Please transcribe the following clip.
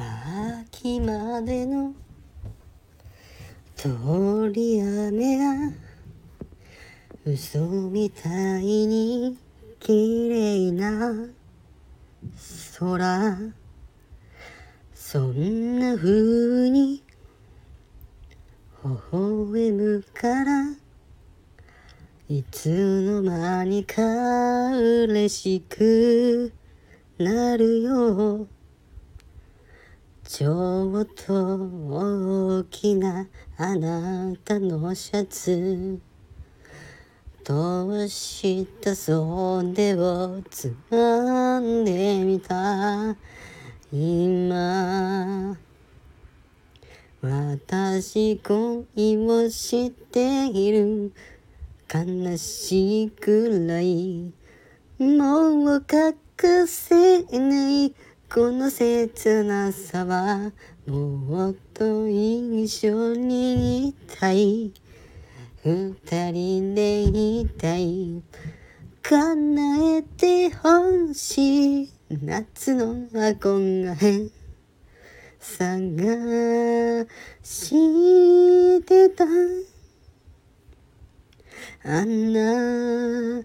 さっきまでの通り雨が嘘みたいに綺麗な空。そんな風に微笑むからいつの間にか嬉しくなるよ。ちょっと大きなあなたのシャツ。どうした袖をつまんでみた？今。私恋をしている。悲しいくらい。もう隠せない。この切なさはもっと一緒にいたい。二人でいたい。叶えてほしい夏の憧れ。探してた。あんな